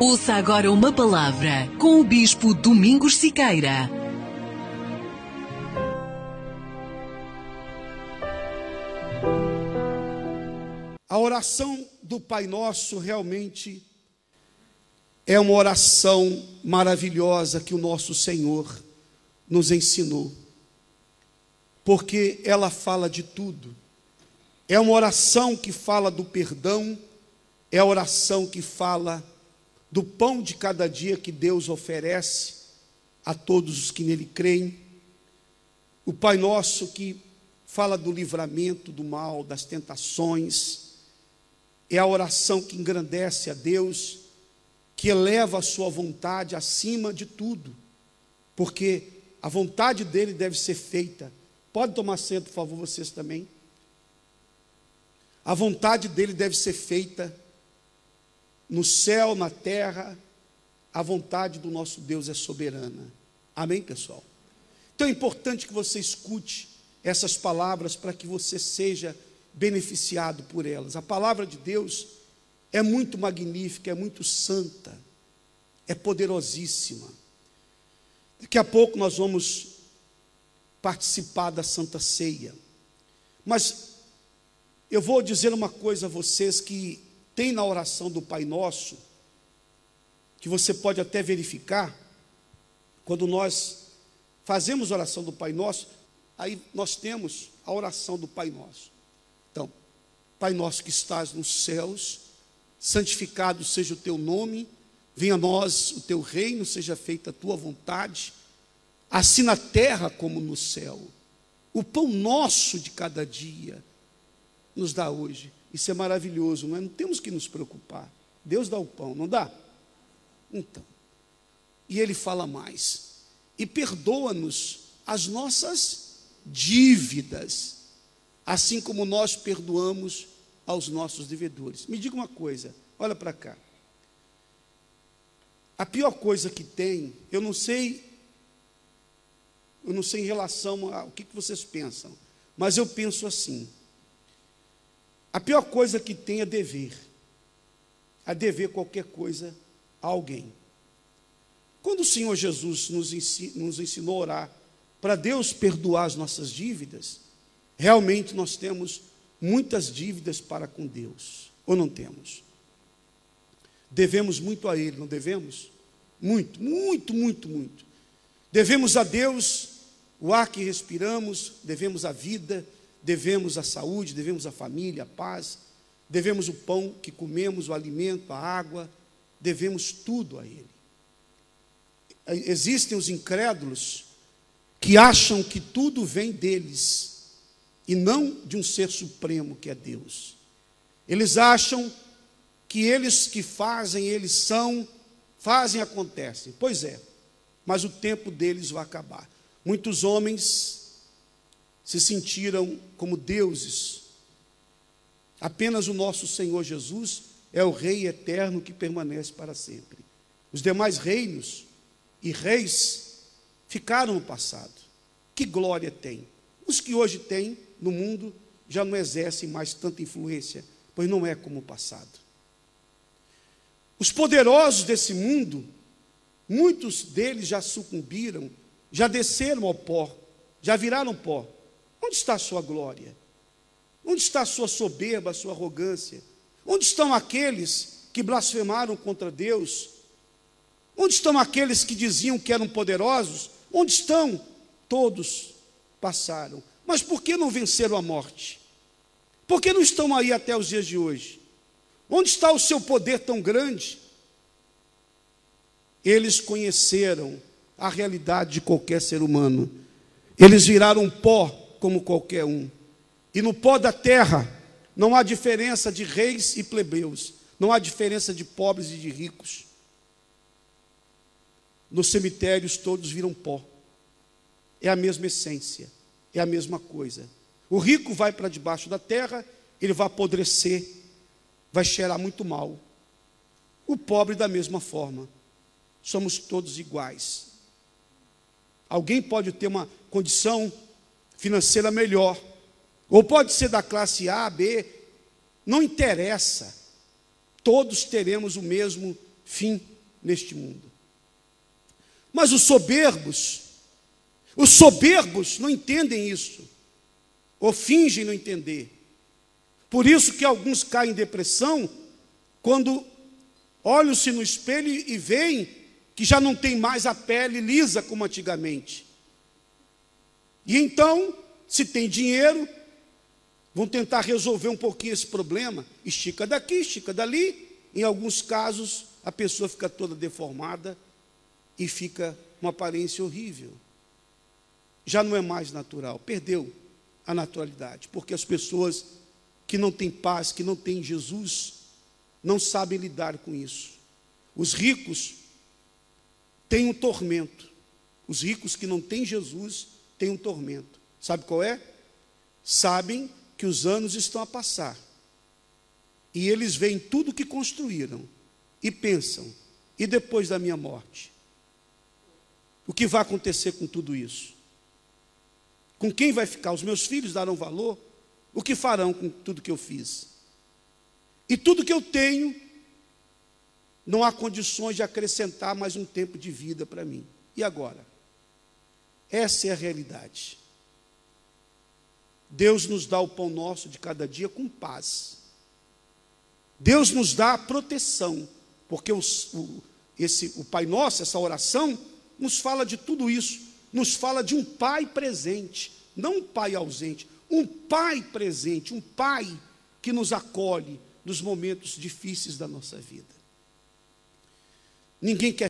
Ouça agora uma palavra com o Bispo Domingos Siqueira. A oração do Pai Nosso realmente é uma oração maravilhosa que o nosso Senhor nos ensinou, porque ela fala de tudo. É uma oração que fala do perdão, é a oração que fala do pão de cada dia que Deus oferece a todos os que nele creem. O Pai Nosso que fala do livramento do mal, das tentações, é a oração que engrandece a Deus, que eleva a sua vontade acima de tudo, porque a vontade dele deve ser feita. Pode tomar centro, por favor, vocês também. A vontade dele deve ser feita no céu, na terra. A vontade do nosso Deus é soberana. Amém, pessoal? Então é importante que você escute essas palavras para que você seja beneficiado por elas. A palavra de Deus é muito magnífica, é muito santa, é poderosíssima. Daqui a pouco nós vamos participar da Santa Ceia. Mas eu vou dizer uma coisa a vocês que tem na oração do Pai Nosso, que você pode até verificar, quando nós fazemos oração do Pai Nosso, aí nós temos a oração do Pai Nosso. Então, Pai Nosso que estás nos céus, santificado seja o teu nome, venha a nós o teu reino, seja feita a tua vontade, assim na terra como no céu. O pão nosso de cada dia nos dá hoje. Isso é maravilhoso, é? Não temos que nos preocupar. Deus dá o pão, não dá? Então. E ele fala mais. E perdoa-nos as nossas dívidas, assim como nós perdoamos aos nossos devedores. Me diga uma coisa, olha para cá. A pior coisa que tem, eu não sei, eu não sei em relação ao que vocês pensam, mas eu penso assim: a pior coisa que tem é dever, a dever qualquer coisa a alguém. Quando o Senhor Jesus nos ensinou, nos ensinou a orar para Deus perdoar as nossas dívidas, realmente nós temos muitas dívidas para com Deus, ou não temos? Devemos muito a Ele, não devemos? Muito, muito, muito, muito. Devemos a Deus o ar que respiramos, devemos a vida, devemos a saúde, devemos a família, a paz, devemos o pão que comemos, o alimento, a água, devemos tudo a Ele. Existem os incrédulos que acham que tudo vem deles e não de um ser supremo que é Deus. Eles acham que eles que fazem, eles são, fazem, acontecem. Pois é, mas o tempo deles vai acabar. Muitos homens se sentiram como deuses. Apenas o nosso Senhor Jesus é o Rei eterno que permanece para sempre. Os demais reinos e reis ficaram no passado. Que glória tem? Os que hoje têm no mundo já não exercem mais tanta influência, pois não é como o passado. Os poderosos desse mundo, muitos deles já sucumbiram, já desceram ao pó, já viraram pó. Onde está a sua glória? Onde está a sua soberba, a sua arrogância? Onde estão aqueles que blasfemaram contra Deus? Onde estão aqueles que diziam que eram poderosos? Onde estão? Todos passaram. Mas por que não venceram a morte? Por que não estão aí até os dias de hoje? Onde está o seu poder tão grande? Eles conheceram a realidade de qualquer ser humano. Eles viraram pó como qualquer um. E no pó da terra não há diferença de reis e plebeus, não há diferença de pobres e de ricos. Nos cemitérios todos viram pó. É a mesma essência é a mesma coisa. O rico vai para debaixo da terra, ele vai apodrecer, vai cheirar muito mal. O pobre, da mesma forma. Somos todos iguais. Alguém pode ter uma condição financeira melhor, ou pode ser da classe A, B, não interessa. Todos teremos o mesmo fim neste mundo. Mas os soberbos, os soberbos não entendem isso, ou fingem não entender. Por isso que alguns caem em depressão quando olham-se no espelho e veem que já não tem mais a pele lisa como antigamente. E então, se tem dinheiro, vão tentar resolver um pouquinho esse problema. Estica daqui, estica dali. Em alguns casos, a pessoa fica toda deformada e fica uma aparência horrível. Já não é mais natural, perdeu a naturalidade, porque as pessoas que não têm paz, que não têm Jesus, não sabem lidar com isso. Os ricos têm um tormento. Os ricos que não têm Jesus têm um tormento. Sabe qual é? Sabem que os anos estão a passar. E eles veem tudo que construíram e pensam: e depois da minha morte? O que vai acontecer com tudo isso? Com quem vai ficar? Os meus filhos darão valor? O que farão com tudo que eu fiz? E tudo que eu tenho, não há condições de acrescentar mais um tempo de vida para mim. E agora? Essa é a realidade. Deus nos dá o pão nosso de cada dia com paz. Deus nos dá a proteção, porque os, o, esse, o Pai Nosso, essa oração, nos fala de tudo isso, nos fala de um Pai presente, não um Pai ausente, um Pai presente, um Pai que nos acolhe nos momentos difíceis da nossa vida. Ninguém quer